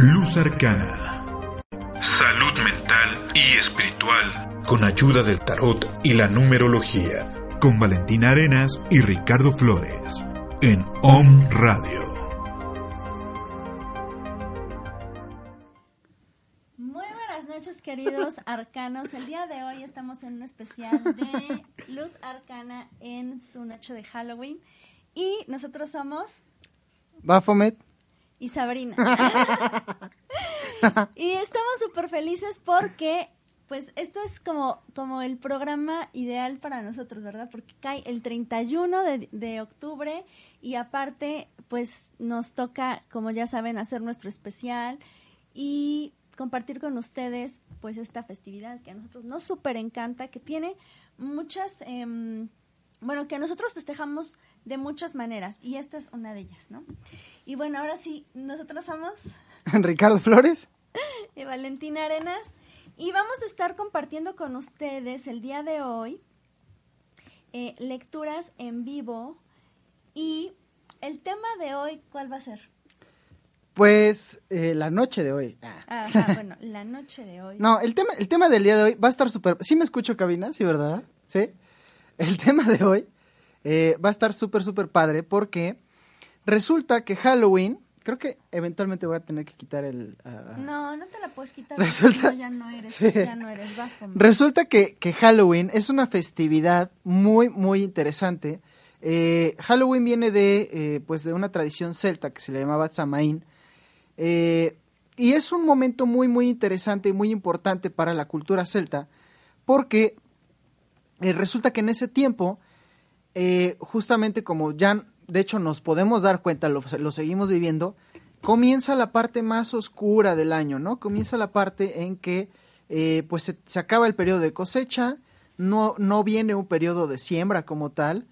Luz Arcana. Salud mental y espiritual. Con ayuda del tarot y la numerología. Con Valentina Arenas y Ricardo Flores. En OM Radio. Muy buenas noches, queridos arcanos. El día de hoy estamos en un especial de Luz Arcana en su noche de Halloween. Y nosotros somos Bafomet. Y Sabrina. y estamos súper felices porque, pues, esto es como, como el programa ideal para nosotros, ¿verdad? Porque cae el 31 de, de octubre y aparte, pues, nos toca, como ya saben, hacer nuestro especial y compartir con ustedes, pues, esta festividad que a nosotros nos súper encanta, que tiene muchas... em, bueno, que nosotros festejamos de muchas maneras y esta es una de ellas, ¿no? Y bueno, ahora sí, nosotros somos Ricardo Flores. eh, Valentina Arenas y vamos a estar compartiendo con ustedes el día de hoy eh, lecturas en vivo y el tema de hoy, ¿cuál va a ser? Pues eh, la noche de hoy. Ah. Ajá, bueno, la noche de hoy. No, el tema, el tema del día de hoy va a estar súper... ¿Sí me escucho, cabina? ¿Sí, verdad? Sí. El tema de hoy eh, va a estar súper, súper padre porque resulta que Halloween... Creo que eventualmente voy a tener que quitar el... No, no te la puedes quitar. Resulta- porque ya no eres, Sí. ya no eres bajo. Resulta que, que Halloween es una festividad muy, muy interesante. Eh, Halloween viene de, eh, pues de una tradición celta que se le llamaba Samaín. Eh, y es un momento muy, muy interesante y muy importante para la cultura celta porque resulta que en ese tiempo, eh, justamente como ya, de hecho, nos podemos dar cuenta, lo, seguimos viviendo, comienza la parte más oscura del año, ¿no? Comienza la parte en que eh, pues se, se acaba el periodo de cosecha, no, no viene un periodo de siembra como tal,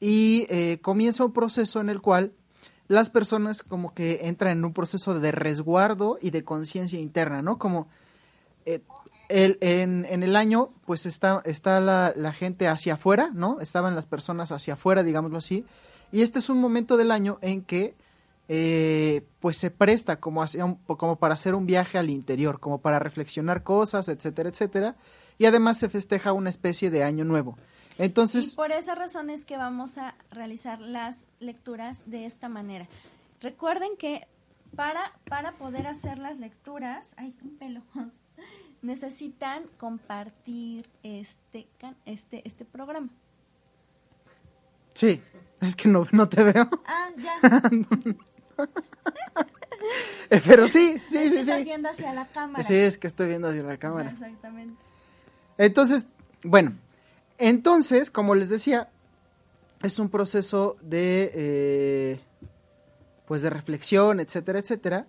y eh, comienza un proceso en el cual las personas como que entran en un proceso de resguardo y de conciencia interna, ¿no? Como eh, el, en, en el año, pues está, está la, gente hacia afuera, ¿no? Estaban las personas hacia afuera, digámoslo así, y este es un momento del año en que eh, pues se presta como, hacia un- como para hacer un viaje al interior, como para reflexionar cosas, etcétera, etcétera, y además se festeja una especie de año nuevo. Entonces, Y por esa razón es que vamos a realizar las lecturas de esta manera. Recuerden que para, para poder hacer las lecturas, ay, un pelo, necesitan compartir este, este, este programa. sí, es que no, no te veo, Ah, ya. Eh, pero sí, sí, Es que sí, estás sí. viendo hacia la cámara. Sí, es que estoy viendo hacia la cámara. Exactamente. Entonces, bueno, entonces, como les decía, es un proceso de, eh, pues de reflexión, etcétera, etcétera.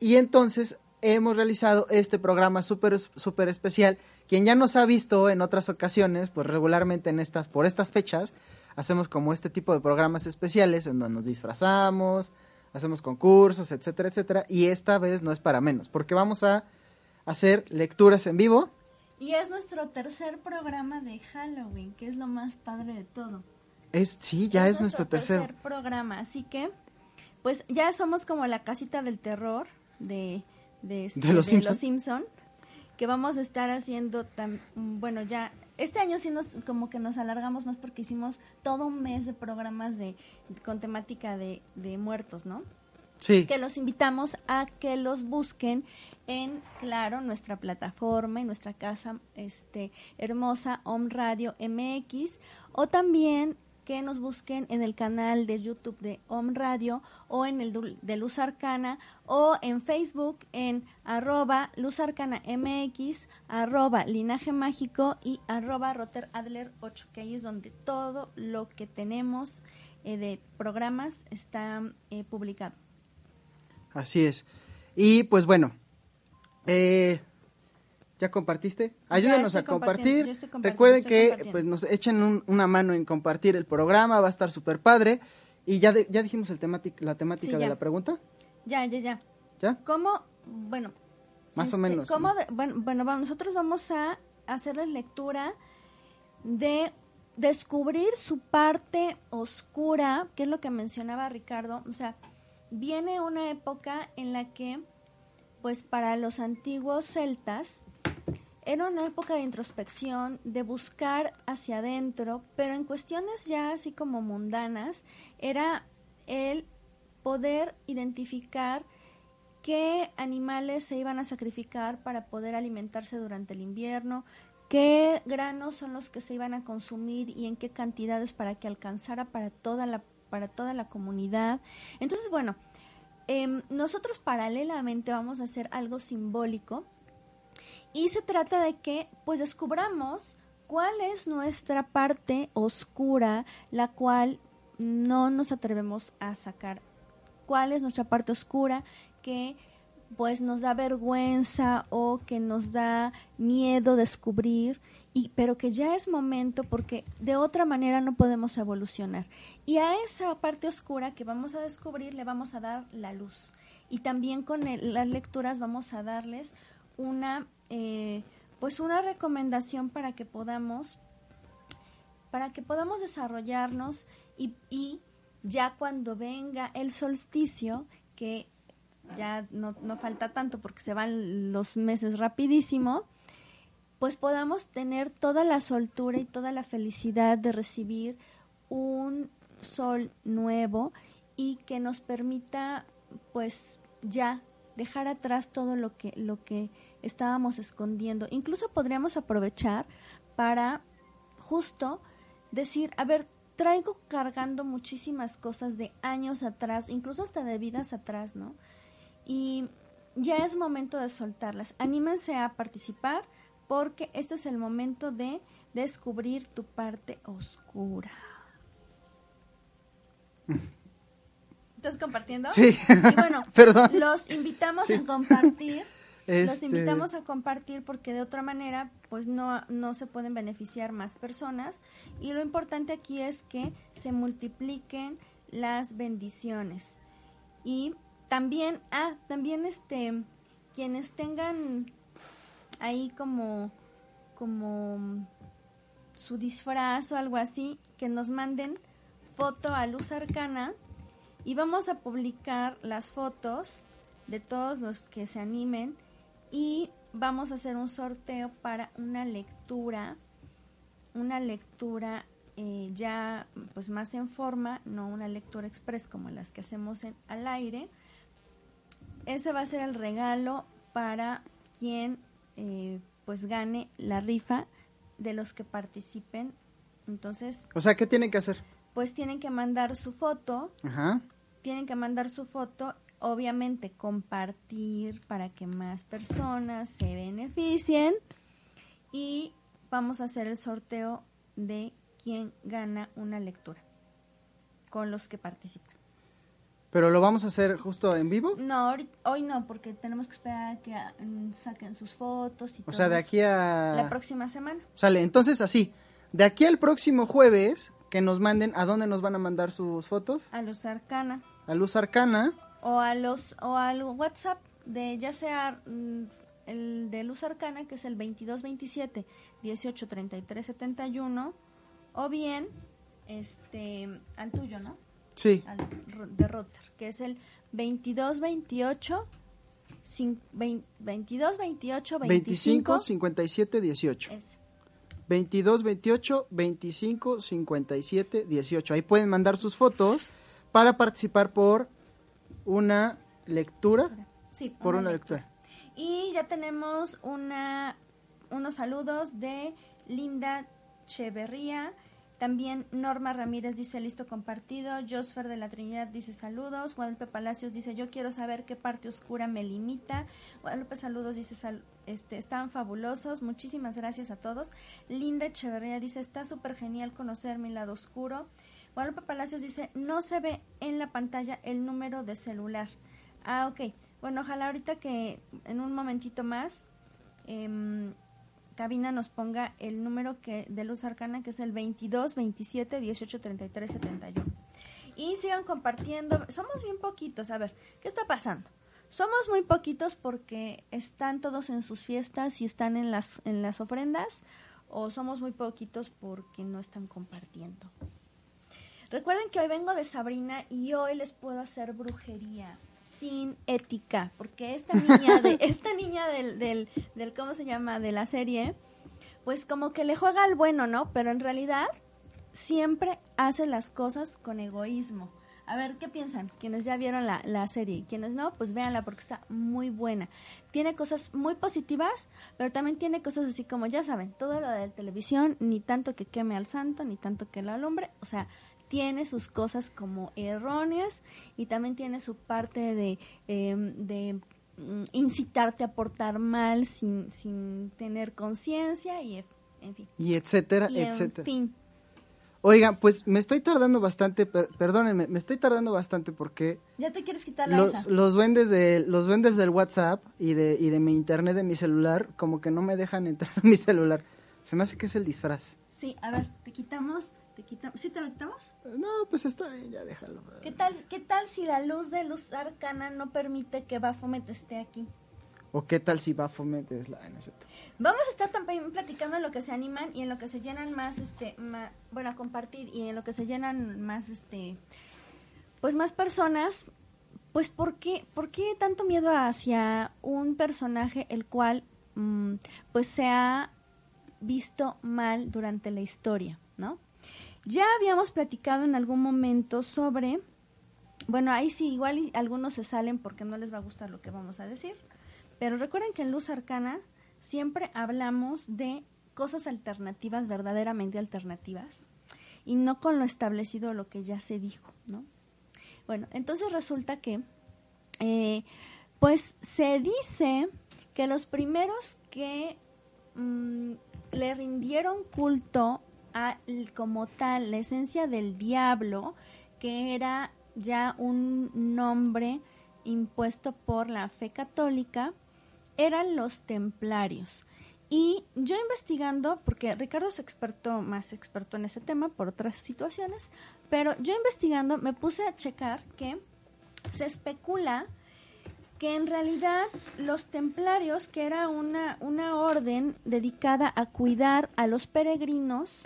Y entonces hemos realizado este programa súper súper especial. Quien ya nos ha visto en otras ocasiones, pues regularmente en estas, por estas fechas, hacemos como este tipo de programas especiales en donde nos disfrazamos, hacemos concursos, etcétera, etcétera. Y esta vez no es para menos, porque vamos a hacer lecturas en vivo. Y es nuestro tercer programa de Halloween, que es lo más padre de todo. Es, sí, ya es, nuestro tercero. programa, así que pues ya somos como la casita del terror de de, este- De los Simpson. Simpson, que vamos a estar haciendo tam- bueno, ya este año sí nos como que nos alargamos más porque hicimos todo un mes de programas de con temática de, de muertos, ¿no? Sí. que los invitamos a que los busquen en, claro, nuestra plataforma, en nuestra casa este, hermosa Om Radio MX, o también que nos busquen en el canal de YouTube de Om Radio o en el de Luz Arcana o en Facebook en arroba Luz Arcana MX, arroba Linaje Mágico y arroba Roter Adler 8, que ahí es donde todo lo que tenemos eh, de programas está eh, publicado. Así es. Y pues bueno, eh, ¿ya compartiste? Ayúdenos estoy a compartir. Recuerden que pues nos echen un- una mano en compartir el programa, va a estar súper padre. Y ya, de- ya dijimos el temátic- la temática Sí, de la pregunta, Ya, ya, ya. ¿ya? ¿Cómo? Bueno. Más o este, menos, ¿cómo ¿no? de- bueno, bueno, nosotros vamos a hacerles lectura de descubrir su parte oscura, que es lo que mencionaba Ricardo. O sea, viene una época en la que, pues para los antiguos celtas, era una época de introspección, de buscar hacia adentro, pero en cuestiones ya así como mundanas, era el poder identificar qué animales se iban a sacrificar para poder alimentarse durante el invierno, qué granos son los que se iban a consumir y en qué cantidades para que alcanzara para toda la, para toda la comunidad. Entonces, bueno, em, nosotros paralelamente vamos a hacer algo simbólico y se trata de que pues descubramos cuál es nuestra parte oscura, la cual no nos atrevemos a sacar. ¿Cuál es nuestra parte oscura que pues nos da vergüenza o que nos da miedo descubrir y pero que ya es momento porque de otra manera no podemos evolucionar. Y a esa parte oscura que vamos a descubrir le vamos a dar la luz. Y también con las lecturas vamos a darles una eh, pues una recomendación para que podamos para que podamos desarrollarnos y, y ya cuando venga el solsticio, que ya no, no falta tanto porque se van los meses rapidísimo, pues podamos tener toda la soltura y toda la felicidad de recibir un sol nuevo y que nos permita pues ya dejar atrás todo lo que lo que estábamos escondiendo. Incluso podríamos aprovechar para justo decir, a ver, traigo cargando muchísimas cosas de años atrás, incluso hasta de vidas atrás, ¿no? Y ya es momento de soltarlas. Anímense a participar porque este es el momento de descubrir tu parte oscura. ¿Estás compartiendo? Sí. Y bueno, Perdón. los invitamos Sí. a compartir. Los Este, invitamos a compartir porque de otra manera pues no, no se pueden beneficiar más personas. Y lo importante aquí es que se multipliquen las bendiciones. Y también ah también este quienes tengan ahí como como su disfraz o algo así que nos manden foto a Luz Arcana y vamos a publicar las fotos de todos los que se animen y vamos a hacer un sorteo para una lectura, una lectura eh, ya pues más en forma, no una lectura express como las que hacemos en, al aire. Ese va a ser el regalo para quien eh, pues gane la rifa de los que participen. Entonces, O sea, ¿qué tienen que hacer? pues tienen que mandar su foto Ajá. tienen que mandar su foto, obviamente compartir para que más personas se beneficien y vamos a hacer el sorteo de quién gana una lectura con los que participan. Pero lo vamos a hacer justo en vivo. No, hoy no, porque tenemos que esperar a que mm, saquen sus fotos y O sea, de aquí a... la próxima semana. Sale, entonces así, de aquí al próximo jueves, que nos manden, ¿a dónde nos van a mandar sus fotos? A los Arcana A Luz Arcana. O a los o al WhatsApp de ya sea mm, el de Luz Arcana que es el 2227 18 33 71 o bien este al tuyo, ¿no? Sí, Al de Rotter, que es el 2228 cin- vein- 2228 25 25 57 18. es 22 28 25 57 18. Ahí pueden mandar sus fotos para participar por una lectura Sí, por una lectura. Y ya tenemos una, unos saludos de Linda Cheverría. También Norma Ramírez dice listo compartido. Josfer de la Trinidad dice saludos. Guadalupe Palacios dice yo quiero saber qué parte oscura me limita. Guadalupe Saludos dice sal- este, están fabulosos. Muchísimas gracias a todos. Linda Echeverría dice está súper genial conocer mi lado oscuro. Guadalupe Palacios dice no se ve en la pantalla el número de celular. Ah, ok. Bueno, ojalá ahorita que en un momentito más em, Cabina nos ponga el número que de Luz Arcana, que es el 22 27 18 33 71. Y sigan compartiendo. Somos bien poquitos. A ver, ¿qué está pasando? Somos muy poquitos porque están todos en sus fiestas y están en las, en las ofrendas. O somos muy poquitos porque no están compartiendo. Recuerden que hoy vengo de Sabrina y hoy les puedo hacer brujería sin ética, porque esta niña de esta niña del, del, del cómo se llama de la serie, pues como que le juega al bueno, ¿no? Pero en realidad siempre hace las cosas con egoísmo. A ver, ¿qué piensan? Quienes ya vieron la, la serie y quienes no, pues véanla porque está muy buena. Tiene cosas muy positivas, pero también tiene cosas así como, ya saben, todo lo de la televisión, ni tanto que queme al santo, ni tanto que lo alumbre. O sea, tiene sus cosas como erróneas y también tiene su parte de, eh, de mm, incitarte a portar mal sin, sin tener conciencia y en fin. Y etcétera, Y en etcétera. fin. Oigan, pues me estoy tardando bastante, per- perdónenme, me estoy tardando bastante porque Ya te quieres quitar la los, esa. los duendes de los duendes del WhatsApp y de y de mi internet de mi celular como que no me dejan entrar a mi celular. Se me hace que es el disfraz. Sí, a ver, te quitamos, quitamos. ¿Sí te lo quitamos? No, pues está bien, ya déjalo. ¿Qué tal, ¿Qué tal si la luz de luz arcana no permite que Baphomet esté aquí? O qué tal si Baphomet es la... no es cierto. Vamos a estar también platicando en lo que se animan y en lo que se llenan más, este, ma- bueno, a compartir y en lo que se llenan más, este, pues más personas. Pues, ¿por qué, por qué tanto miedo hacia un personaje el cual, mm, pues, se ha visto mal durante la historia, ¿no? Ya habíamos platicado en algún momento sobre, bueno, ahí sí, igual algunos se salen porque no les va a gustar lo que vamos a decir, pero recuerden que en Luz Arcana siempre hablamos de cosas alternativas, verdaderamente alternativas, y no con lo establecido lo que ya se dijo, ¿no? Bueno, entonces resulta que, eh, pues se dice que los primeros que mm, le rindieron culto a como tal la esencia del diablo, que era ya un nombre impuesto por la fe católica, eran los templarios. Y yo investigando, porque Ricardo es experto, más experto en ese tema por otras situaciones, pero yo investigando me puse a checar que se especula que en realidad los templarios, que era una, una orden dedicada a cuidar a los peregrinos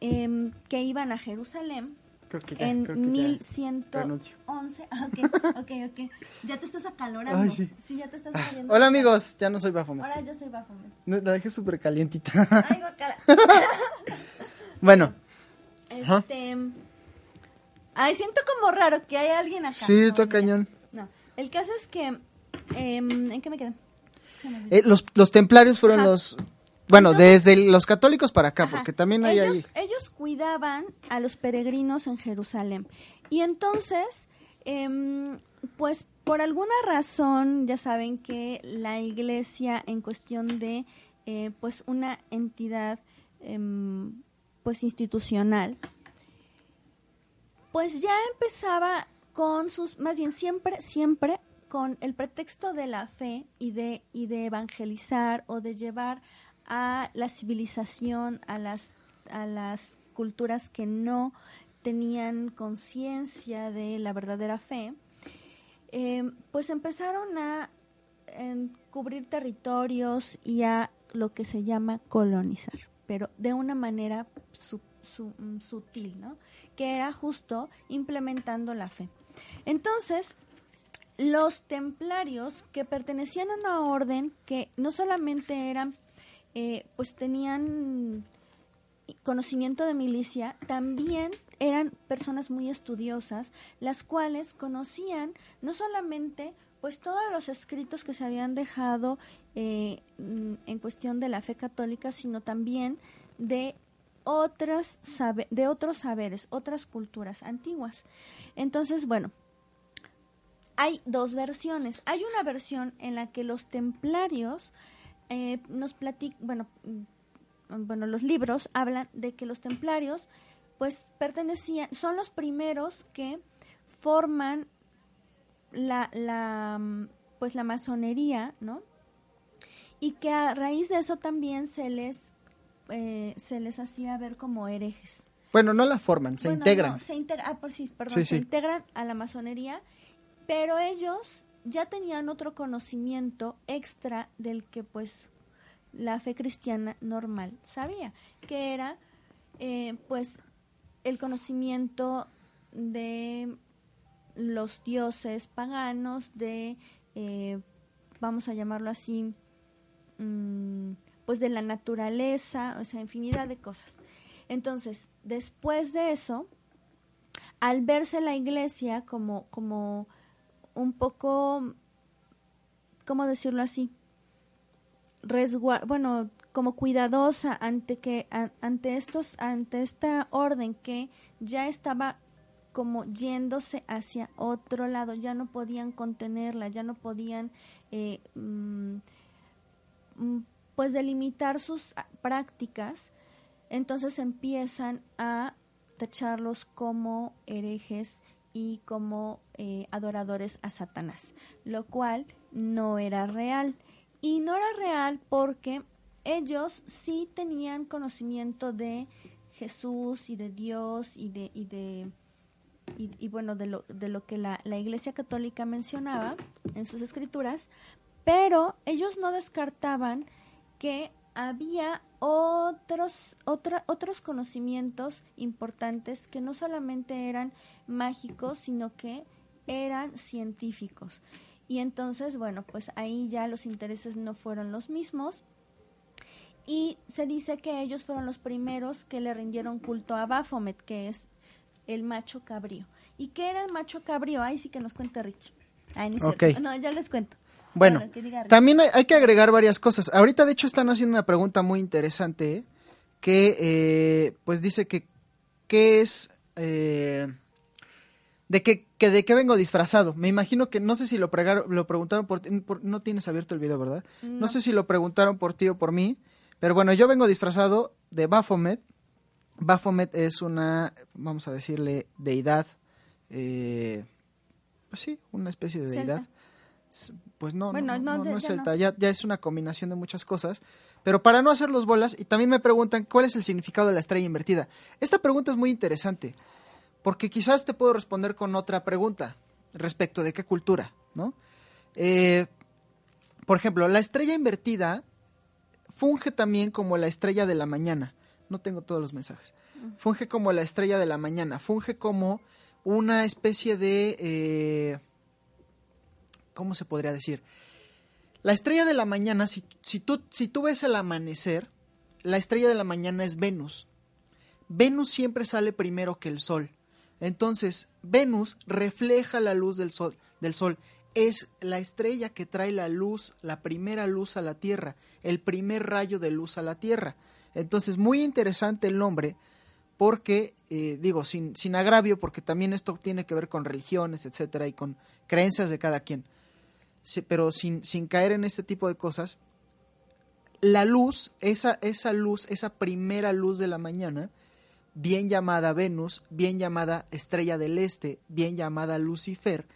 em, que iban a Jerusalén, Creo que ya, en creo que ya. 1111. renuncio. Ah, ok, ok, ok. Ya te estás acalorando. Ay, sí. ya te estás muriendo. Hola amigos, ya no soy Baphomet. Ahora yo soy Baphomet. No, La dejé súper calientita. Ay, guacala. bueno. Este. Ay, siento como raro que hay alguien acá. sí, No, está ya. cañón. No, el caso es que. em, ¿En qué me quedé? Eh, los, los templarios fueron Ajá. los... Bueno, Entonces- desde los católicos para acá, Ajá. porque también hay ellos, ahí... ellos cuidaban a los peregrinos en Jerusalén. Y entonces, em, pues por alguna razón, ya saben que la iglesia en cuestión de eh, pues una entidad em, pues institucional, pues ya empezaba con sus, más bien siempre, siempre con el pretexto de la fe y de, y de evangelizar o de llevar a la civilización, a las, a las culturas que no tenían conciencia de la verdadera fe, eh, pues empezaron a em, cubrir territorios y a lo que se llama colonizar, pero de una manera mm, sutil, ¿no? Que era justo implementando la fe. Entonces, los templarios que pertenecían a una orden que no solamente eran, eh, pues tenían conocimiento de milicia también eran personas muy estudiosas, las cuales conocían no solamente pues todos los escritos que se habían dejado eh, mm, en cuestión de la fe católica, sino también de otras de otros saberes, otras culturas antiguas. Entonces, bueno, hay dos versiones. Hay una versión en la que los templarios eh, nos platican, bueno, mm, bueno, los libros hablan de que los templarios pues pertenecían, son los primeros que forman la, la, mm, pues la masonería, ¿no? Y que a raíz de eso también se les, eh, se les hacía ver como herejes. Bueno, no la forman, se integran. se ah, por sí, perdón, se integran a la masonería, pero ellos ya tenían otro conocimiento extra del que pues la fe cristiana normal sabía, que era eh, pues el conocimiento de los dioses paganos, de, eh, vamos a llamarlo así, mm, pues de la naturaleza, o sea, infinidad de cosas. Entonces, después de eso, al verse la iglesia como, como un poco, ¿cómo decirlo así? bueno, como cuidadosa ante que ante estos ante esta orden que ya estaba como yéndose hacia otro lado, ya no podían contenerla, ya no podían eh, mm, mm, pues delimitar sus prácticas, entonces empiezan a tacharlos como herejes y como eh, adoradores a Satanás, lo cual no era real. Y no era real porque ellos sí tenían conocimiento de Jesús y de Dios y de, y de y, bueno, de lo, de lo que la, la, Iglesia Católica mencionaba en sus escrituras, pero ellos no descartaban que había otros, otros conocimientos importantes que no solamente eran mágicos, sino que eran científicos. Y entonces, bueno, pues ahí ya los intereses no fueron los mismos. Y se dice que ellos fueron los primeros que le rindieron culto a Baphomet, que es el macho cabrío. ¿Y qué era el macho cabrío? Ahí sí que nos cuenta Rich. No, ya les cuento. Bueno, también hay, que agregar varias cosas. Ahorita, de hecho, están haciendo una pregunta muy interesante ¿eh? que, eh, pues, dice que qué es eh, de que, de qué vengo disfrazado. Me imagino que no sé si lo, lo preguntaron por, por, no tienes abierto el video, ¿verdad? No. sé si lo preguntaron por ti o por mí, pero bueno, yo vengo disfrazado de Baphomet. Baphomet es una, vamos a decirle, deidad, eh, pues sí, una especie de deidad. Pues no, no, no, es celta, ya, ya es una combinación de muchas cosas. Pero para no hacer los bolas, y también me preguntan cuál es el significado de la estrella invertida. Esta pregunta es muy interesante porque quizás te puedo responder con otra pregunta respecto de qué cultura, ¿no? Eh, por ejemplo, la estrella invertida funge también como la estrella de la mañana. No tengo todos los mensajes. Funge como la estrella de la mañana. Funge como una especie de... Eh, ¿Cómo se podría decir? La estrella de la mañana, si, si, tú, si tú ves el amanecer, la estrella de la mañana es Venus. Venus siempre sale primero que el Sol. Entonces, Venus refleja la luz del sol, del sol. Es la estrella que trae la luz, la primera luz a la Tierra, el primer rayo de luz a la Tierra. Entonces, muy interesante el nombre, porque, eh, digo, sin, sin agravio, porque también esto tiene que ver con religiones, etcétera, y con creencias de cada quien. Pero sin, caer en este tipo de cosas, la luz, esa, esa luz, esa primera luz de la mañana, bien llamada Venus, bien llamada Estrella del Este, bien llamada Lucifer,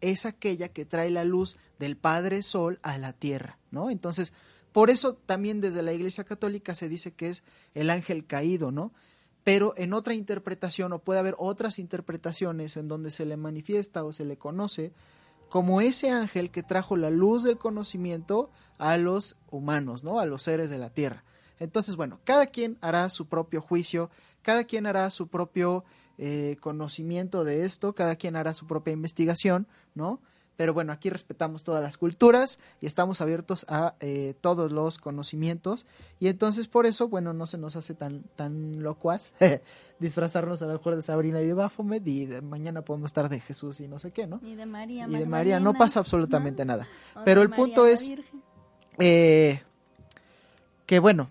es aquella que trae la luz del Padre Sol a la tierra, ¿no? Entonces, por eso también desde la Iglesia Católica se dice que es el ángel caído, ¿no? Pero en otra interpretación, o puede haber otras interpretaciones en donde se le manifiesta o se le conoce como ese ángel que trajo la luz del conocimiento a los humanos, ¿no? A los seres de la tierra. Entonces, bueno, cada quien hará su propio juicio, cada quien hará su propio eh, conocimiento de esto, cada quien hará su propia investigación, ¿no? Pero bueno, aquí respetamos todas las culturas y estamos abiertos a eh, todos los conocimientos y entonces por eso, bueno, no se nos hace tan, tan locuaz disfrazarnos a lo mejor de Sabrina y de Baphomet y mañana podemos estar de Jesús y no sé qué, ¿no? Y de María. Y de María, no pasa absolutamente nada. Pero el punto es eh, que, bueno,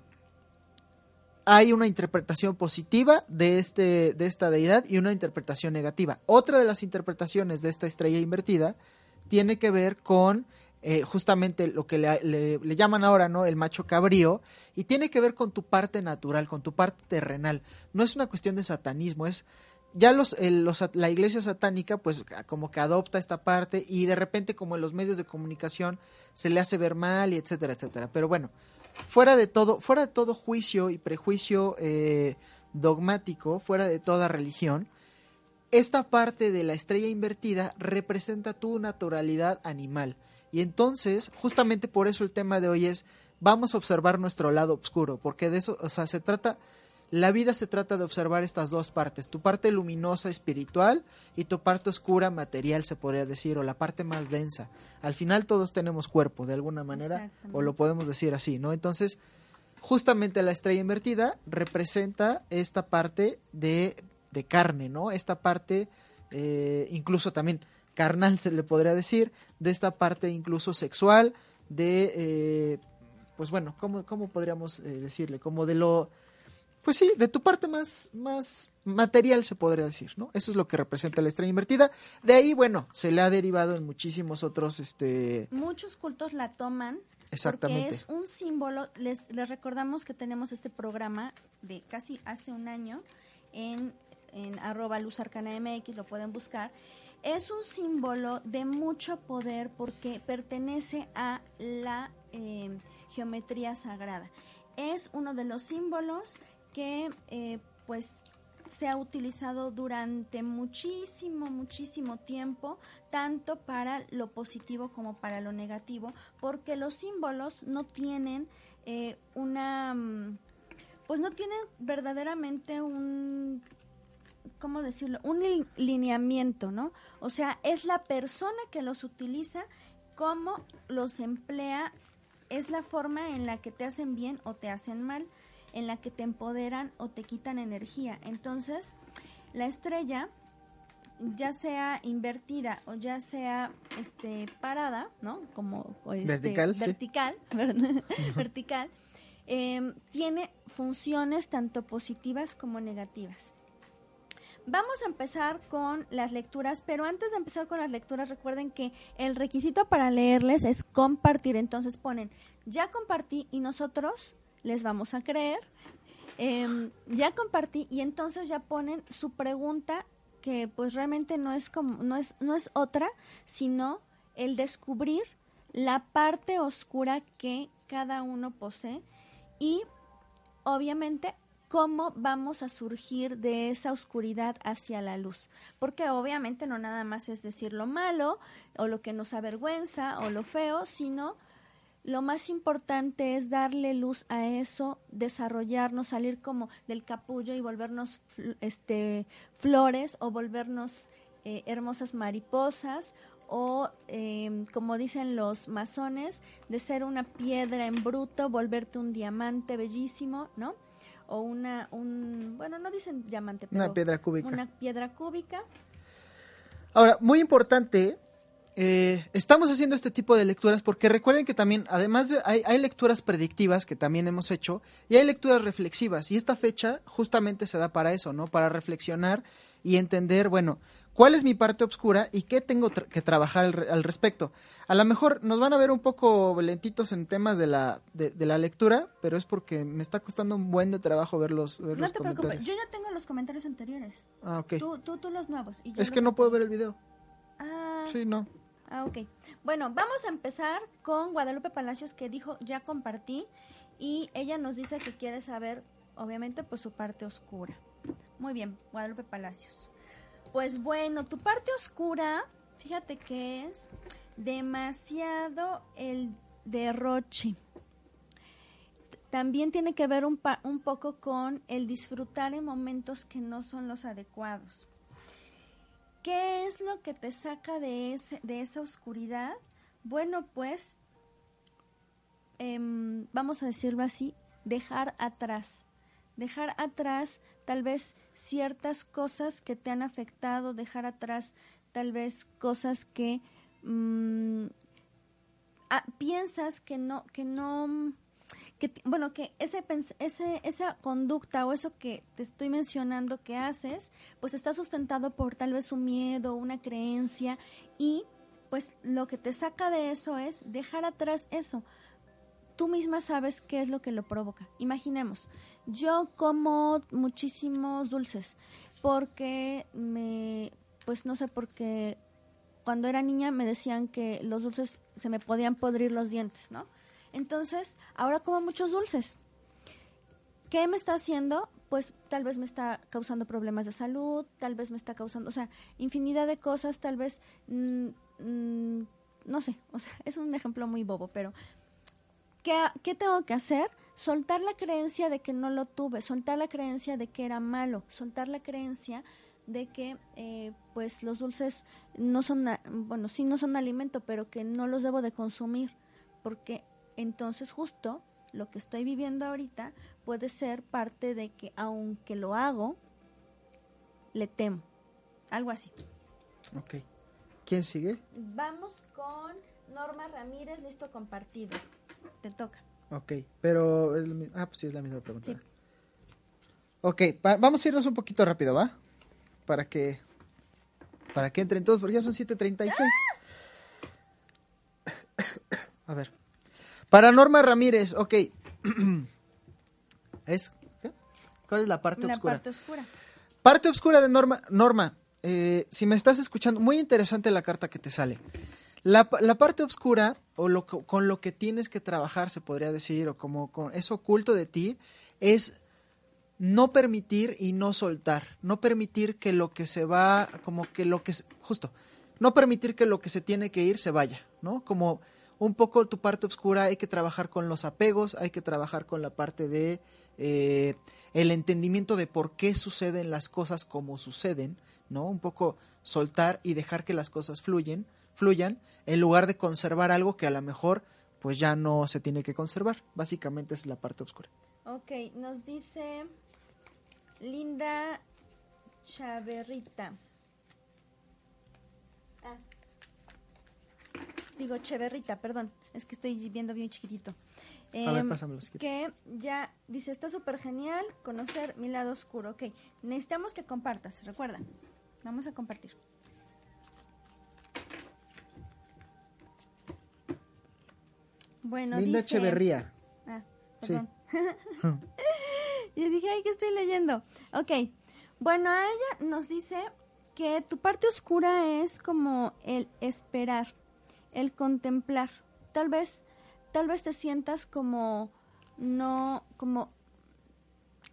hay una interpretación positiva de, este, de esta deidad y una interpretación negativa. Otra de las interpretaciones de esta estrella invertida tiene que ver con eh, justamente lo que le, llaman ahora, ¿no? El macho cabrío, y tiene que ver con tu parte natural, con tu parte terrenal. No es una cuestión de satanismo, es ya los, la iglesia satánica pues como que adopta esta parte y de repente como en los medios de comunicación se le hace ver mal y etcétera, etcétera. Pero bueno, fuera de todo, fuera de todo juicio y prejuicio eh, dogmático, fuera de toda religión, esta parte de la estrella invertida representa tu naturalidad animal. Y entonces, justamente por eso el tema de hoy es, vamos a observar nuestro lado oscuro, porque de eso, o sea, se trata, la vida se trata de observar estas dos partes, tu parte luminosa espiritual y tu parte oscura material, se podría decir, o la parte más densa. Al final todos tenemos cuerpo, de alguna manera, o lo podemos decir así, ¿no? Entonces, justamente la estrella invertida representa esta parte de de carne, ¿no? Esta parte, eh, incluso también carnal se le podría decir, de esta parte incluso sexual, de, eh, pues bueno, ¿cómo, cómo podríamos eh, decirle? Como de lo, pues sí, de tu parte más, más material se podría decir, ¿no? Eso es lo que representa la estrella invertida. De ahí, bueno, se le ha derivado en muchísimos otros, este... Muchos cultos la toman. Exactamente. Porque es un símbolo, les, les recordamos que tenemos este programa de casi hace un año en en arroba MX, lo pueden buscar, es un símbolo de mucho poder porque pertenece a la eh, geometría sagrada. Es uno de los símbolos que eh, pues se ha utilizado durante muchísimo, muchísimo tiempo, tanto para lo positivo como para lo negativo, porque los símbolos no tienen eh, una, mm, pues no tienen verdaderamente un ¿cómo decirlo? Un lineamiento, ¿no? O sea, es la persona que los utiliza, cómo los emplea, es la forma en la que te hacen bien o te hacen mal, en la que te empoderan o te quitan energía. Entonces, la estrella, ya sea invertida o ya sea este parada, ¿no? Como este, vertical, vertical, vertical, em, tiene funciones tanto positivas como negativas. Vamos a empezar con las lecturas, pero antes de empezar con las lecturas, recuerden que el requisito para leerles es compartir. Entonces ponen, ya compartí y nosotros les vamos a creer. Em, ya compartí y entonces ya ponen su pregunta que pues realmente no es como no es no es otra sino el descubrir la parte oscura que cada uno posee y obviamente cómo vamos a surgir de esa oscuridad hacia la luz. Porque obviamente no nada más es decir lo malo o lo que nos avergüenza o lo feo, sino lo más importante es darle luz a eso, desarrollarnos, salir como del capullo y volvernos este, flores o volvernos eh, hermosas mariposas o em, como dicen los masones, de ser una piedra en bruto, volverte un diamante bellísimo, ¿no? O una, un, bueno, no dicen diamante, pero una piedra cúbica. Una piedra cúbica. Ahora, muy importante, eh, estamos haciendo este tipo de lecturas porque recuerden que también, además hay, hay, lecturas predictivas que también hemos hecho y hay lecturas reflexivas y esta fecha justamente se da para eso, ¿no? Para reflexionar y entender, bueno, cuál es mi parte oscura y qué tengo que trabajar al, respecto. A lo mejor nos van a ver un poco lentitos en temas de la, de, la lectura, pero es porque me está costando un buen de trabajo ver los, ver no te preocupes, yo ya tengo los comentarios anteriores. Ah, ok. Tú, tú, tú los nuevos. es que no puedo ver el video. Ah. Sí, no. Ah, ok. Bueno, vamos a empezar con Guadalupe Palacios que dijo, ya compartí, y ella nos dice que quiere saber, obviamente, pues su parte oscura. Muy bien, Guadalupe Palacios. Pues bueno, tu parte oscura, fíjate que es demasiado el derroche. También tiene que ver un, poco con el disfrutar en momentos que no son los adecuados. ¿Qué es lo que te saca de esa oscuridad? Bueno, pues, em, vamos a decirlo así, dejar atrás. Dejar atrás tal vez ciertas cosas que te han afectado, dejar atrás tal vez cosas que mm, ah, piensas que no, que no, que, bueno, que ese, ese, esa conducta o eso que te estoy mencionando que haces, pues está sustentado por tal vez un miedo, una creencia y pues lo que te saca de eso es dejar atrás eso. Tú misma sabes qué es lo que lo provoca. Imaginemos, yo como muchísimos dulces porque me, pues no sé, porque cuando era niña me decían que los dulces se me podían podrir los dientes, ¿no? Entonces, ahora como muchos dulces. ¿Qué me está haciendo? Pues tal vez me está causando problemas de salud, tal vez me está causando, o sea, infinidad de cosas, tal vez, mm, mm, no sé, o sea, es un ejemplo muy bobo, pero ¿qué, ¿qué tengo que hacer? Soltar la creencia de que no lo tuve, soltar la creencia de que era malo, soltar la creencia de que eh, pues los dulces no son, bueno, sí no son alimento, pero que no los debo de consumir, porque entonces justo lo que estoy viviendo ahorita puede ser parte de que aunque lo hago, le temo. Algo así. Ok. ¿Quién sigue? Vamos con Norma Ramírez, listo compartido. Te toca. Ok, pero... ah, pues sí, es la misma pregunta. Sí. Ok, vamos a irnos un poquito rápido, ¿va? Para que... Para que entren todos, porque ya son 7.36. a ver. Para Norma Ramírez, ok. ¿Es? ¿Cuál es la parte la oscura? parte oscura. Parte oscura de Norma. Norma, eh, si me estás escuchando, muy interesante la carta que te sale. La, parte oscura, o lo, con lo que tienes que trabajar, se podría decir, o como con eso oculto de ti, es no permitir y no soltar. No permitir que lo que se va, como que lo que, justo, no permitir que lo que se tiene que ir se vaya, ¿no? Como un poco tu parte oscura hay que trabajar con los apegos, hay que trabajar con la parte de eh, el entendimiento de por qué suceden las cosas como suceden, ¿no? Un poco soltar y dejar que las cosas fluyen, fluyan, en lugar de conservar algo que a lo mejor pues ya no se tiene que conservar. Básicamente es la parte oscura. Ok, nos dice Linda Chaverrita. Ah, digo Cheverrita, perdón, es que estoy viendo bien chiquitito. a ver, em, Que ya dice, está súper genial conocer mi lado oscuro. Ok, necesitamos que compartas, recuerda. Vamos a compartir. Bueno, Linda Echeverría. Ah, perdón. y dije, ay, ¿qué estoy leyendo? Ok, bueno, a ella nos dice que tu parte oscura es como el esperar el contemplar. Tal vez, tal vez te sientas como no, como,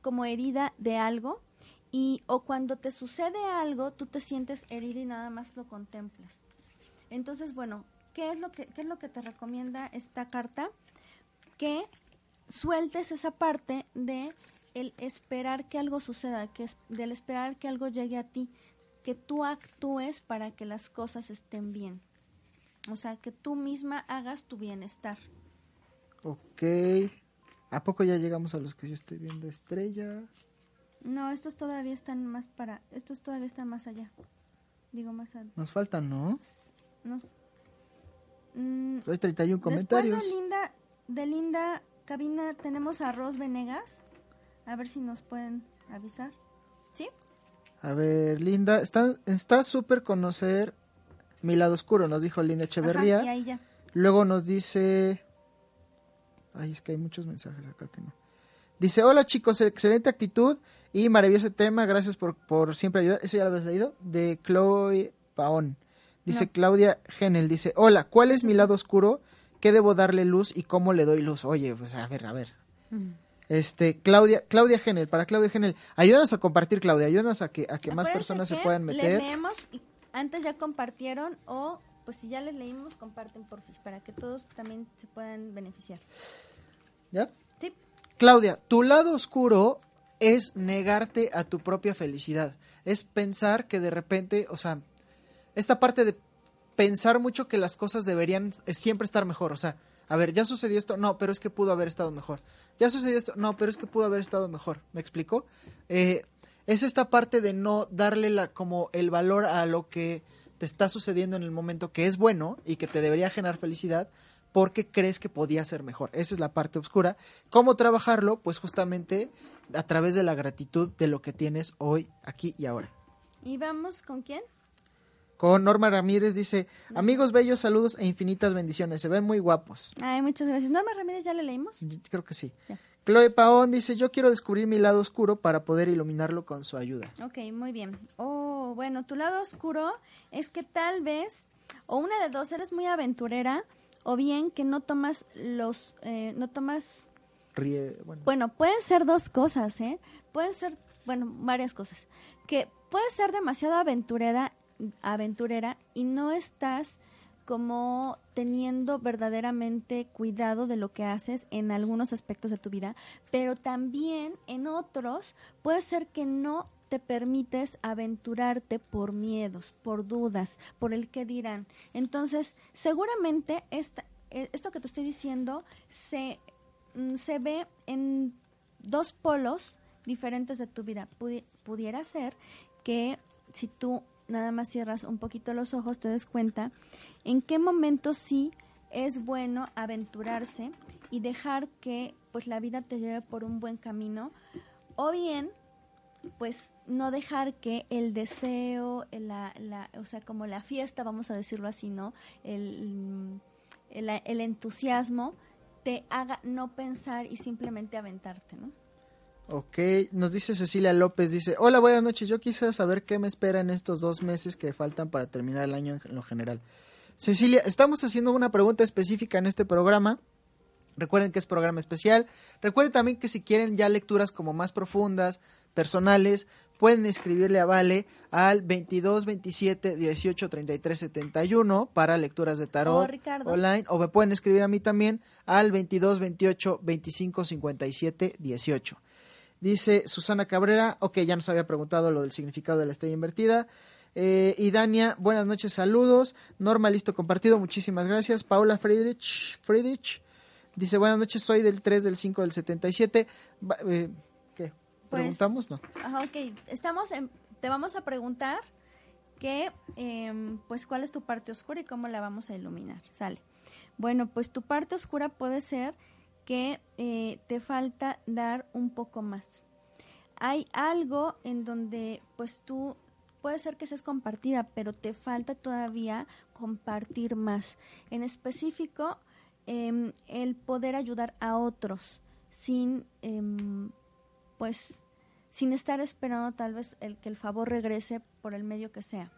como herida de algo y o cuando te sucede algo tú te sientes herida y nada más lo contemplas. Entonces, bueno, ¿qué es lo que, qué es lo que te recomienda esta carta? Que sueltes esa parte de el esperar que algo suceda, que es del esperar que algo llegue a ti, que tú actúes para que las cosas estén bien. O sea, que tú misma hagas tu bienestar. Ok. ¿A poco ya llegamos a los que yo estoy viendo estrella? No, estos todavía están más para... Estos todavía están más allá. Digo, más allá. Nos faltan, ¿no? Nos... Mm, Hay 31 comentarios. Después de Linda, de Linda Cabina tenemos a Ros Venegas. A ver si nos pueden avisar. ¿Sí? A ver, Linda, está súper conocer mi lado oscuro, nos dijo Linda Echeverría. Luego nos dice... Ay, es que hay muchos mensajes acá que no. Dice, hola chicos, excelente actitud y maravilloso tema, gracias por, por siempre ayudar. Eso ya lo habéis leído, de Chloe Paón. Dice Claudia Genel, dice, hola, ¿cuál es mi lado oscuro? ¿Qué debo darle luz y cómo le doy luz? Oye, pues a ver, a ver. Este, Claudia, Claudia Genel, para Claudia Genel, ayúdanos a compartir, Claudia, ayúdanos a que, a que más personas se puedan meter. leemos antes ya compartieron o pues si ya les leímos, comparten por para que todos también se puedan beneficiar. ¿Ya? Sí. Claudia, tu lado oscuro es negarte a tu propia felicidad. Es pensar que de repente, o sea, esta parte de pensar mucho que las cosas deberían siempre estar mejor. O sea, a ver, ya sucedió esto, no, pero es que pudo haber estado mejor. Ya sucedió esto, no, pero es que pudo haber estado mejor. ¿Me explico? Eh, es esta parte de no darle la, como el valor a lo que te está sucediendo en el momento que es bueno y que te debería generar felicidad porque crees que podía ser mejor. Esa es la parte oscura. ¿Cómo trabajarlo? Pues justamente a través de la gratitud de lo que tienes hoy, aquí y ahora. ¿Y vamos con quién? Con Norma Ramírez dice, amigos bellos, saludos e infinitas bendiciones. Se ven muy guapos. Ay, muchas gracias. Norma Ramírez, ¿ya le leímos? Creo que sí. Chloe Paón dice, yo quiero descubrir mi lado oscuro para poder iluminarlo con su ayuda. Ok, muy bien. Oh, bueno, tu lado oscuro es que tal vez, o una de dos, eres muy aventurera, o bien que no tomas los, eh, no tomas... Ríe, bueno. bueno, pueden ser dos cosas, ¿eh? Pueden ser, bueno, varias cosas. Que puedes ser demasiado aventurera, aventurera y no estás como teniendo verdaderamente cuidado de lo que haces en algunos aspectos de tu vida, pero también en otros puede ser que no te permites aventurarte por miedos, por dudas, por el que dirán. Entonces, seguramente esta, eh, esto que te estoy diciendo se, mm, se ve en dos polos diferentes de tu vida. pudiera ser que si tú nada más cierras un poquito los ojos, te des cuenta en qué momento sí es bueno aventurarse y dejar que pues la vida te lleve por un buen camino o bien pues no dejar que el deseo, la, la, o sea, como la fiesta, vamos a decirlo así, ¿no? El, el, el entusiasmo te haga no pensar y simplemente aventarte, ¿no? Ok, nos dice Cecilia López, dice, hola, buenas noches, yo quisiera saber qué me espera en estos dos meses que faltan para terminar el año en lo general. Cecilia, estamos haciendo una pregunta específica en este programa. Recuerden que es programa especial. Recuerden también que si quieren ya lecturas como más profundas, personales, pueden escribirle a Vale al 22 27 18 33 71 para lecturas de tarot online o me pueden escribir a mí también al 22 28 25 57 18. Dice Susana Cabrera, ok, ya nos había preguntado lo del significado de la estrella invertida. Eh, y Dania, buenas noches, saludos. Norma, listo, compartido, muchísimas gracias. Paula Friedrich, Friedrich dice, buenas noches, soy del 3 del 5 del 77. Eh, ¿Qué? Pues, ¿Preguntamos? no. Ajá, ok, estamos te vamos a preguntar que, em, pues, cuál es tu parte oscura y cómo la vamos a iluminar. Sale. Bueno, pues tu parte oscura puede ser que eh, te falta dar un poco más. Hay algo en donde pues tú puede ser que seas compartida, pero te falta todavía compartir más. En específico, em, el poder ayudar a otros sin, em, pues, sin estar esperando tal vez el que el favor regrese por el medio que sea.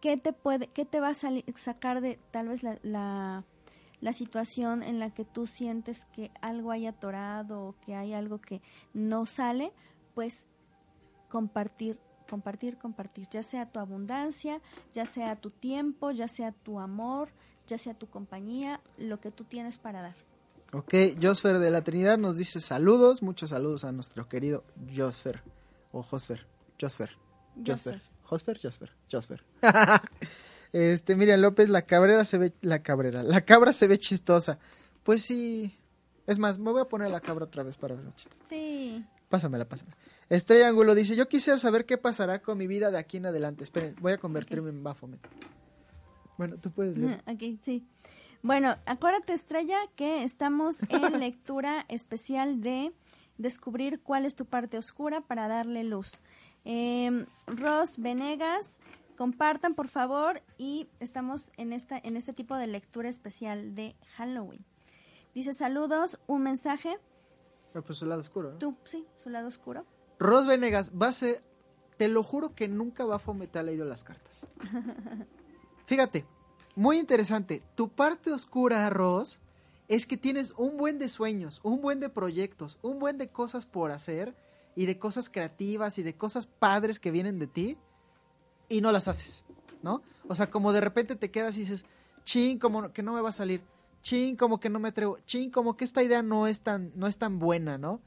¿Qué te puede, qué te va a sacar de tal vez la la situación en la que tú sientes que algo hay atorado o que hay algo que no sale, pues compartir, compartir, compartir, ya sea tu abundancia, ya sea tu tiempo, ya sea tu amor, ya sea tu compañía, lo que tú tienes para dar. Ok, Josfer de la Trinidad nos dice saludos, muchos saludos a nuestro querido Josfer, o Josfer, Josfer, Josfer, Josfer, Josfer, Josfer. Este, Miriam López, la cabrera se ve, la cabrera, la cabra se ve chistosa. Pues sí. Es más, me voy a poner la cabra otra vez para ver chistosa. Sí. Pásamela, pásamela. Estrella Ángulo dice, yo quisiera saber qué pasará con mi vida de aquí en adelante. Esperen, voy a convertirme en Baphomet. Bueno, tú puedes leer. Ok, sí. Bueno, acuérdate, Estrella, que estamos en lectura especial de descubrir cuál es tu parte oscura para darle luz. Eh, Ros Venegas Compartan, por favor, y estamos en, esta, en este tipo de lectura especial de Halloween. Dice saludos, un mensaje. Ah, pues su lado oscuro. ¿no? Tú, sí, su lado oscuro. Ros Venegas, va a ser, te lo juro que nunca va a leído las cartas. Fíjate, muy interesante. Tu parte oscura, Ros, es que tienes un buen de sueños, un buen de proyectos, un buen de cosas por hacer y de cosas creativas y de cosas padres que vienen de ti y no las haces, ¿no? O sea, como de repente te quedas y dices, ching, como que no me va a salir, ching, como que no me atrevo, ching, como que esta idea no es tan, no es tan buena, ¿no?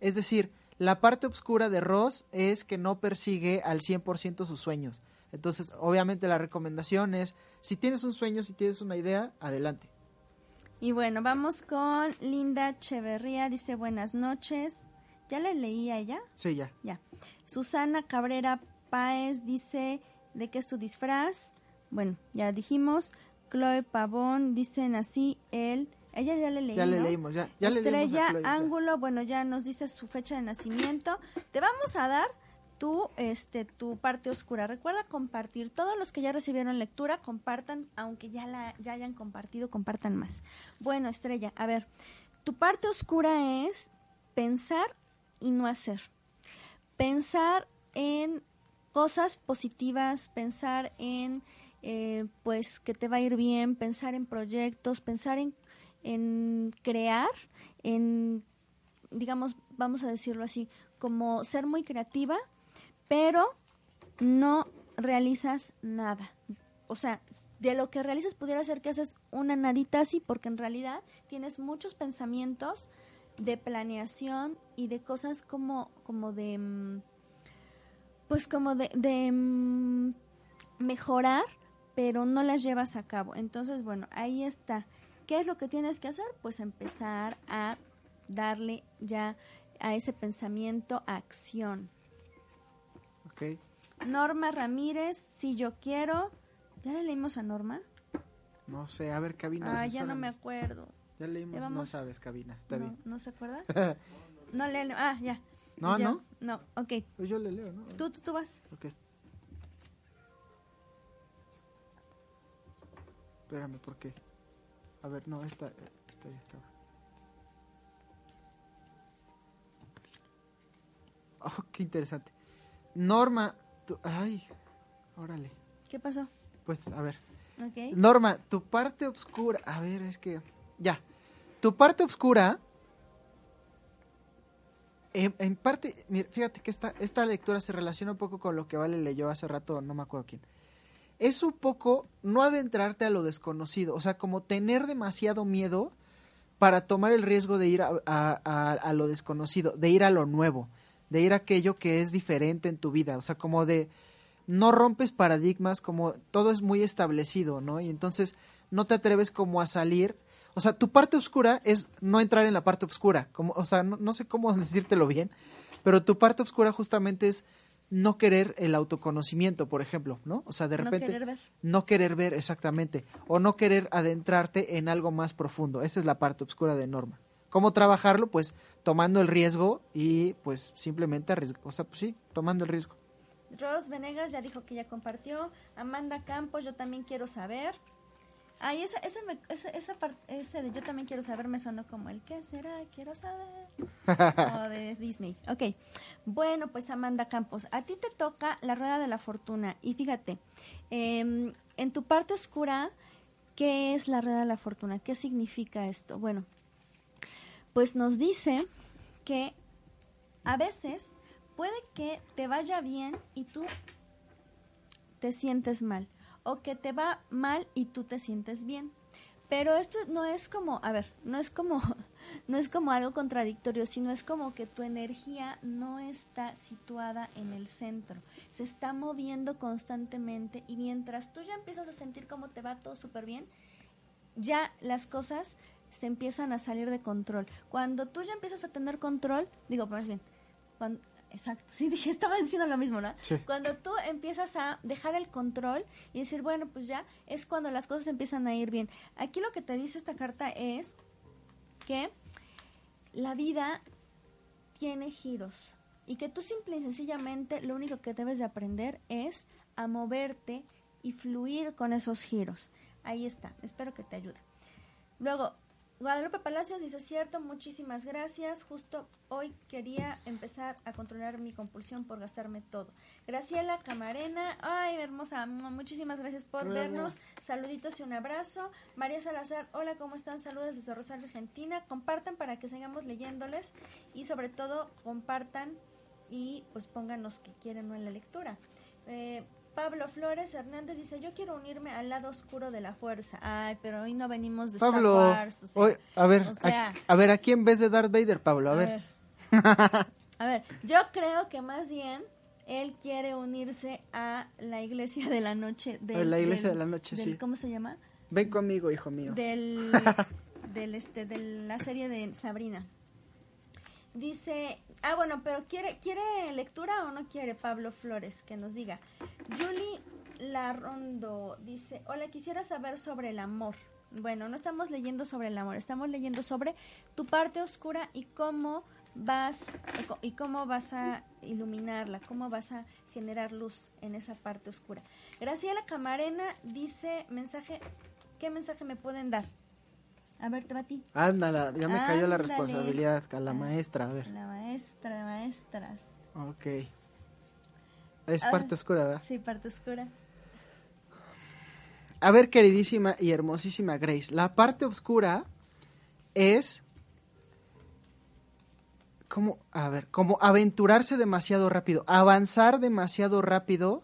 Es decir, la parte oscura de Ross es que no persigue al 100% sus sueños, Entonces, obviamente la recomendación es, si tienes un sueño, si tienes una idea, adelante. Y bueno, vamos con Linda Cheverría, dice buenas noches. ¿Ya le leí a ella? Sí, ya. Ya. Susana Cabrera Páez dice, ¿de qué es tu disfraz? Bueno, ya dijimos. Chloe Pavón, dicen así, él... Ella ya le leí, Ya le leímos, ya, ya le leímos Estrella ya. Ángulo, bueno, ya nos dice su fecha de nacimiento. Te vamos a dar tu, este, tu parte oscura. Recuerda compartir. Todos los que ya recibieron lectura, compartan, aunque ya la ya hayan compartido, compartan más. Bueno, Estrella, a ver, tu parte oscura es pensar y no hacer. Pensar en cosas positivas, pensar en eh, pues que te va a ir bien, pensar en proyectos, pensar en, en crear, en digamos, vamos a decirlo así, como ser muy creativa, pero no realizas nada. O sea, de lo que realizas pudiera ser que haces una nadita así, porque en realidad tienes muchos pensamientos de planeación y de cosas como, como de, mm, pues como de, de mm, mejorar, pero no las llevas a cabo. Entonces, bueno, ahí está. ¿Qué es lo que tienes que hacer? Pues empezar a darle ya a ese pensamiento acción. Ok. Norma Ramírez, si yo quiero. ¿Ya le leímos a Norma? No sé, a ver, cabina. Ah, ya no me acuerdo. Ya leímos, Ya no sabes, cabina. Está no, bien. ¿No se acuerda? no le Ah, ya. No, Ya. ¿no? No, ok. Pues yo le leo, ¿no? Tú, tú, tú vas. Ok. Espérame, ¿por qué? A ver, no, esta, esta ya estaba. Oh, qué interesante. Norma, tú, ay, órale. ¿Qué pasó? Pues, a ver. Ok. Norma, tu parte oscura. A ver, es que. Ya. Tu parte oscura. En, parte. mira, fíjate que esta, esta lectura se relaciona un poco con lo que Vale leyó hace rato, no me acuerdo quién. Es un poco no adentrarte a lo desconocido. O sea, como tener demasiado miedo para tomar el riesgo de ir a- a lo desconocido, de ir a lo nuevo, de ir a aquello que es diferente en tu vida. O sea, como de no rompes paradigmas, como todo es muy establecido, ¿no? Y entonces no te atreves como a salir. O sea, tu parte oscura es no entrar en la parte oscura. Como, o sea, no, no sé cómo decírtelo bien, pero tu parte oscura justamente es no querer el autoconocimiento, por ejemplo, ¿no? O sea, de No repente querer ver. no querer ver exactamente o no querer adentrarte en algo más profundo. Esa es la parte oscura de Norma. ¿Cómo trabajarlo? Pues tomando el riesgo y pues simplemente arriesgo, o sea, pues sí, tomando el riesgo. Ros Venegas ya dijo que ya compartió. Amanda Campos, yo también quiero saber. Ay, esa, esa, me- esa, esa par- ese de yo también quiero saber me sonó como el ¿qué será? Quiero saber. o de Disney. Ok. Bueno, pues Amanda Campos, a ti te toca la rueda de la fortuna. Y fíjate, em, en tu parte oscura, ¿qué es la rueda de la fortuna? ¿Qué significa esto? Bueno, pues nos dice que a veces puede que te vaya bien y tú te sientes mal o que te va mal y tú te sientes bien. Pero esto no es como, a ver, no es como no es como algo contradictorio, sino es como que tu energía no está situada en el centro, se está moviendo constantemente y mientras tú ya empiezas a sentir cómo te va todo súper bien, ya las cosas se empiezan a salir de control. Cuando tú ya empiezas a tener control, digo, más bien, cuando, exacto, sí dije, estaba diciendo lo mismo, ¿no? Sí. Cuando tú empiezas a dejar el control y decir, bueno, pues ya es cuando las cosas empiezan a ir bien. Aquí lo que te dice esta carta es que la vida tiene giros y que tú simple y sencillamente lo único que debes de aprender es a moverte y fluir con esos giros. Ahí está, espero que te ayude. Luego, Guadalupe Palacios dice, cierto, muchísimas gracias. Justo hoy quería empezar a controlar mi compulsión por gastarme todo. Graciela Camarena, ay, hermosa, mu- muchísimas gracias por vernos. Saluditos y un abrazo. María Salazar, hola, ¿cómo están? Saludos desde Rosario, Argentina. Compartan para que sigamos leyéndoles y sobre todo compartan y pues pongan los que quieren en la lectura. Eh, Pablo Flores Hernández dice, yo quiero unirme al lado oscuro de la fuerza. Ay, pero hoy no venimos de Pablo, Star Wars. o sea, hoy- a ver, o sea, a, a ver, aquí en vez de Darth Vader, Pablo, a, ver. a ver, yo creo que más bien él quiere unirse a la iglesia de la noche. A la iglesia de la noche, del- sí. ¿Cómo se llama? Ven conmigo, hijo mío. Del, del este, de la serie de Sabrina. Dice, ah bueno, pero quiere, quiere lectura o no quiere Pablo Flores que nos diga. Julie Larrondo dice, hola, quisiera saber sobre el amor. Bueno, no estamos leyendo sobre el amor, estamos leyendo sobre tu parte oscura y cómo vas y cómo vas a iluminarla, cómo vas a generar luz en esa parte oscura. Graciela Camarena dice, mensaje, ¿qué mensaje me pueden dar? A ver, te va a ti. Ándala, ya me cayó la responsabilidad a la Ah. maestra, a ver. La maestra de maestras. Ok. Es Ah. parte oscura, ¿verdad? Sí, parte oscura. A ver, queridísima y hermosísima Grace, la parte oscura es como, a ver, como aventurarse demasiado rápido, avanzar demasiado rápido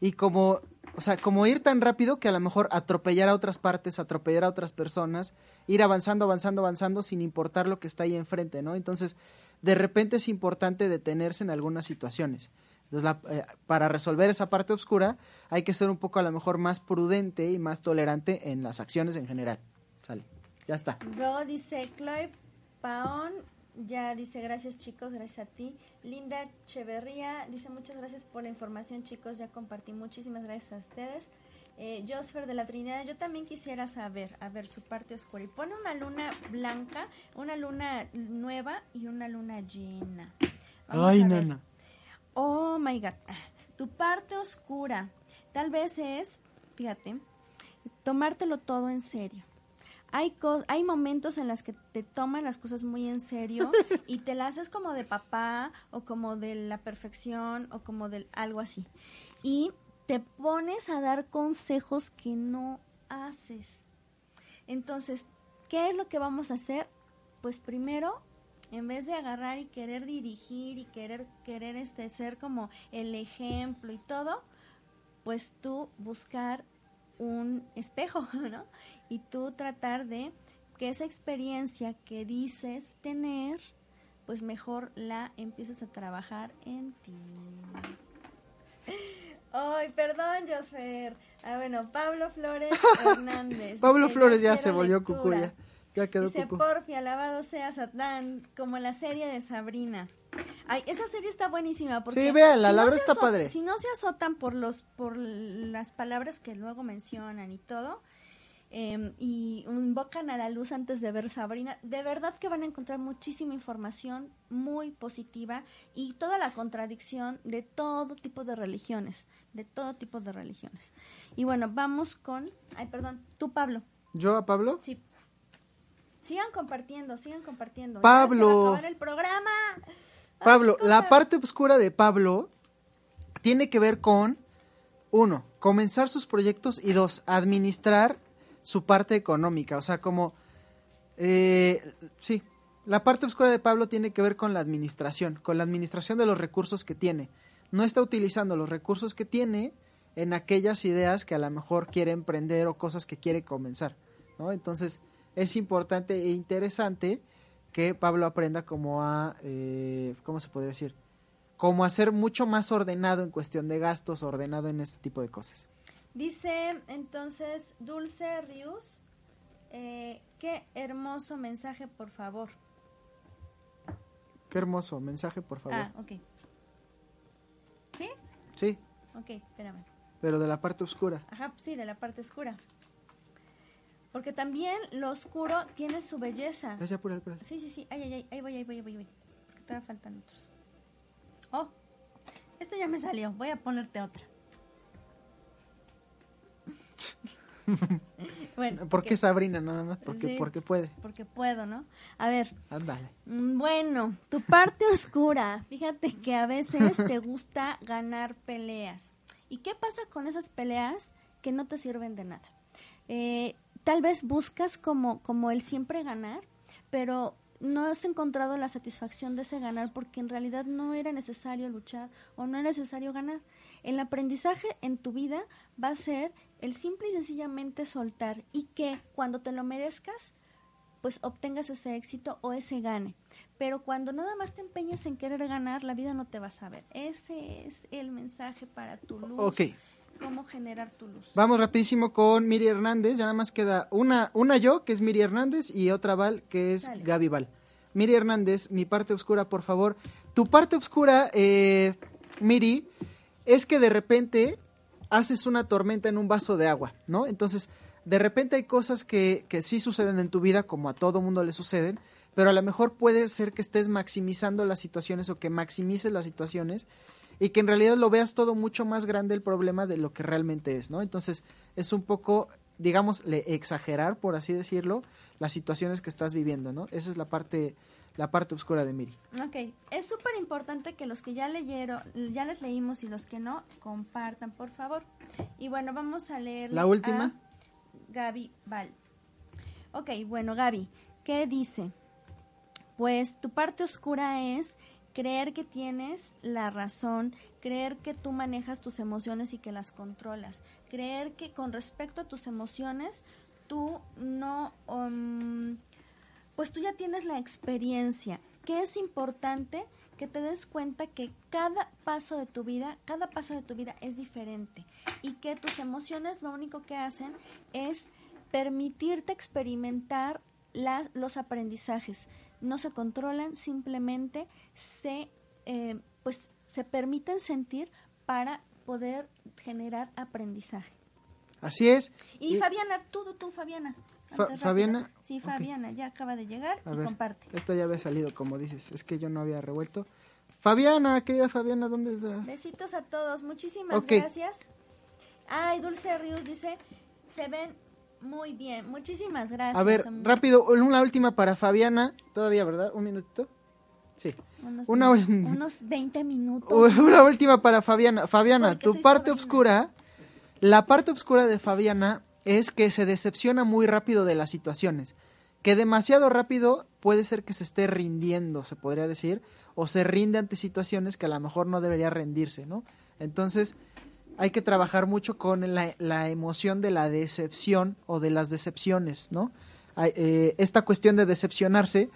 y como, o sea, como ir tan rápido que a lo mejor atropellar a otras partes, atropellar a otras personas, ir avanzando, avanzando, avanzando sin importar lo que está ahí enfrente, ¿no? Entonces, de repente es importante detenerse en algunas situaciones. Entonces, la- eh, para resolver esa parte oscura hay que ser un poco a lo mejor más prudente y más tolerante en las acciones en general. Sale, ya está. Dice Chloe Paón, ya dice gracias chicos, gracias a ti. Linda Cheverría dice muchas gracias por la información chicos, ya compartí, muchísimas gracias a ustedes. Eh, Josfer de la Trinidad, yo también quisiera saber, a ver, su parte oscura. Y pone una luna blanca, una luna nueva y una luna llena. Vamos Ay, a ver. nana. Oh my god. Tu parte oscura. Tal vez es, fíjate, tomártelo todo en serio. Hay, co- hay momentos en los que te toman las cosas muy en serio y te las haces como de papá o como de la perfección o como de algo así. Y te pones a dar consejos que no haces. Entonces, ¿qué es lo que vamos a hacer? Pues primero, en vez de agarrar y querer dirigir y querer querer este ser como el ejemplo y todo, pues tú buscar un espejo, ¿no? Y tú tratar de que esa experiencia que dices tener, pues mejor la empieces a trabajar en ti. Ay, perdón, Josfer. Ah, bueno, Pablo Flores Hernández. Pablo Flores "Yo ya se volvió lectura". cucuya. Ya quedó Dice, porfi, alabado sea Satán, como la serie de Sabrina. Ay, esa serie está buenísima. Porque Sí, véanla, la no verdad se está padre. Si no se azotan por, los, por las palabras que luego mencionan y todo, eh, y invocan a la luz antes de ver Sabrina, de verdad que van a encontrar muchísima información muy positiva y toda la contradicción de todo tipo de religiones, de todo tipo de religiones. Y bueno, vamos con, ay, perdón, tú Pablo. ¿Yo a Pablo? Sí. Sigan compartiendo, sigan compartiendo. Ya Pablo. se va a acabar el programa. Pablo, la parte oscura de Pablo tiene que ver con, uno, comenzar sus proyectos y dos, administrar su parte económica. O sea, como, eh, sí, la parte oscura de Pablo tiene que ver con la administración, con la administración de los recursos que tiene. No está utilizando los recursos que tiene en aquellas ideas que a lo mejor quiere emprender o cosas que quiere comenzar, ¿no? Entonces, es importante e interesante que Pablo aprenda como a, eh, ¿cómo se podría decir? Como a ser mucho más ordenado en cuestión de gastos, ordenado en este tipo de cosas. Dice entonces Dulce Rius, eh, qué hermoso mensaje, por favor. Qué hermoso mensaje, por favor. Ah, ok. ¿Sí? Sí, Ok, espérame. pero de la parte oscura. Ajá, sí, de la parte oscura. Porque también lo oscuro tiene su belleza. Ya, ya, apura, apura. Sí, sí, sí. Ay, ay, ay. Ahí voy, ahí voy, ahí voy. ahí voy. Porque todavía faltan otros. Oh, esto ya me salió. Voy a ponerte otra. bueno. ¿Por qué Sabrina nada más? Porque, Sí. porque puede. Porque puedo, ¿no? A ver, Ándale. mm, bueno, tu parte oscura. Fíjate que a veces te gusta ganar peleas. ¿Y qué pasa con esas peleas que no te sirven de nada? Eh, tal vez buscas como, como el siempre ganar, pero no has encontrado la satisfacción de ese ganar porque en realidad no era necesario luchar o no era necesario ganar. El aprendizaje en tu vida va a ser el simple y sencillamente soltar y que cuando te lo merezcas, pues obtengas ese éxito o ese gane. Pero cuando nada más te empeñas en querer ganar, la vida no te va a saber. Ese es el mensaje para tu luz. Ok. Cómo generar tu luz. Vamos rapidísimo con Miri Hernández. Ya nada más queda una, una yo, que es Miri Hernández, y otra Val, que es Dale. Gaby Val. Miri Hernández, mi parte oscura, por favor. Tu parte oscura, eh, Miri, es que de repente haces una tormenta en un vaso de agua, ¿no? Entonces, de repente hay cosas que, que sí suceden en tu vida, como a todo mundo le suceden, pero a lo mejor puede ser que estés maximizando las situaciones o que maximices las situaciones y que en realidad lo veas todo mucho más grande el problema de lo que realmente es, ¿no? Entonces, es un poco, digamos, le exagerar, por así decirlo, las situaciones que estás viviendo, ¿no? Esa es la parte, la parte oscura de Miri. Ok, es súper importante que los que ya leyeron, ya les leímos y los que no, compartan, por favor. Y bueno, vamos a leer. La última. Gaby Val. Ok, bueno, Gaby, ¿qué dice? Pues tu parte oscura es creer que tienes la razón, creer que tú manejas tus emociones y que las controlas, creer que con respecto a tus emociones tú no, um, pues tú ya tienes la experiencia, que es importante que te des cuenta que cada paso de tu vida, cada paso de tu vida es diferente y que tus emociones lo único que hacen es permitirte experimentar los aprendizajes. No se controlan, simplemente se, eh, pues, se permiten sentir para poder generar aprendizaje. Así es. Y Y- Fabiana, tú, tú, Fabiana. Fa- Fabiana. Sí. Fabiana, ya acaba de llegar A y ver, comparte. esta ya había salido, como dices. Es que yo no había revuelto. Fabiana, querida Fabiana, ¿dónde está? Besitos a todos, muchísimas gracias. Ay, Dulce Ríos dice, se ven muy bien. Muchísimas gracias. A ver, rápido, una última para Fabiana. Todavía, ¿verdad? Un minutito. Sí. Unos, una- unos 20 minutos. Una última para Fabiana. Fabiana, Porque tu parte sobrina. oscura, la parte oscura de Fabiana es que se decepciona muy rápido de las situaciones. Que demasiado rápido puede ser que se esté rindiendo, se podría decir, o se rinde ante situaciones que a lo mejor no debería rendirse, ¿no? Entonces, hay que trabajar mucho con la, la emoción de la decepción o de las decepciones, ¿no? Eh, esta cuestión de decepcionarse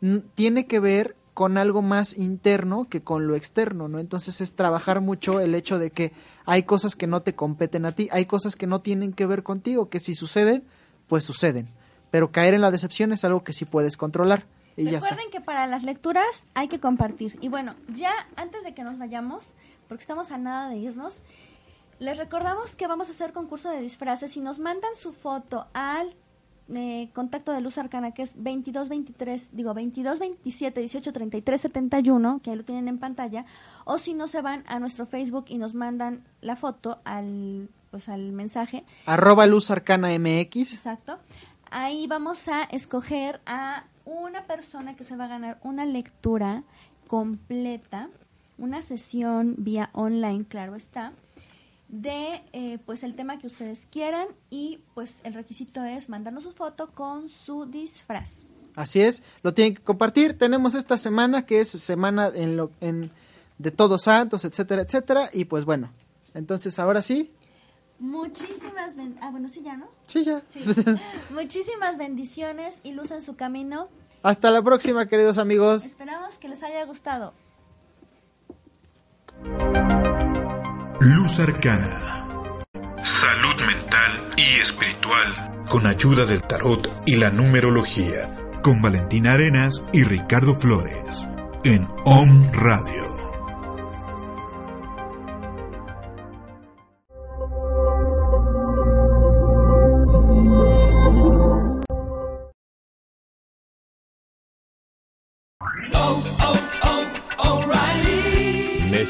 mm, tiene que ver con algo más interno que con lo externo, ¿no? Entonces es trabajar mucho el hecho de que hay cosas que no te competen a ti, hay cosas que no tienen que ver contigo, que si suceden, pues suceden. Pero caer en la decepción es algo que sí puedes controlar y ya. Recuerden que para las lecturas hay que compartir. Y bueno, ya antes de que nos vayamos, porque estamos a nada de irnos, les recordamos que vamos a hacer concurso de disfraces. Si nos mandan su foto al eh, contacto de Luz Arcana, que es 2223, digo 2227 1833 71, que ahí lo tienen en pantalla, o si no se van a nuestro Facebook y nos mandan la foto al, pues, al mensaje, Arroba Luz Arcana MX. Exacto. Ahí vamos a escoger a una persona que se va a ganar una lectura completa, una sesión vía online, claro está, de eh, pues el tema que ustedes quieran y pues el requisito es mandarnos su foto con su disfraz. Así es, lo tienen que compartir. Tenemos esta semana que es semana en lo, en, de Todos Santos, etcétera, etcétera. Y pues bueno, entonces ahora sí, Muchísimas ben- ah bueno sí ya no sí ya. sí. muchísimas bendiciones y luz en su camino. Hasta la próxima, queridos amigos. Esperamos que les haya gustado. Luz Arcana. Salud mental y espiritual. Con ayuda del tarot y la numerología. Con Valentina Arenas y Ricardo Flores. En OM Radio.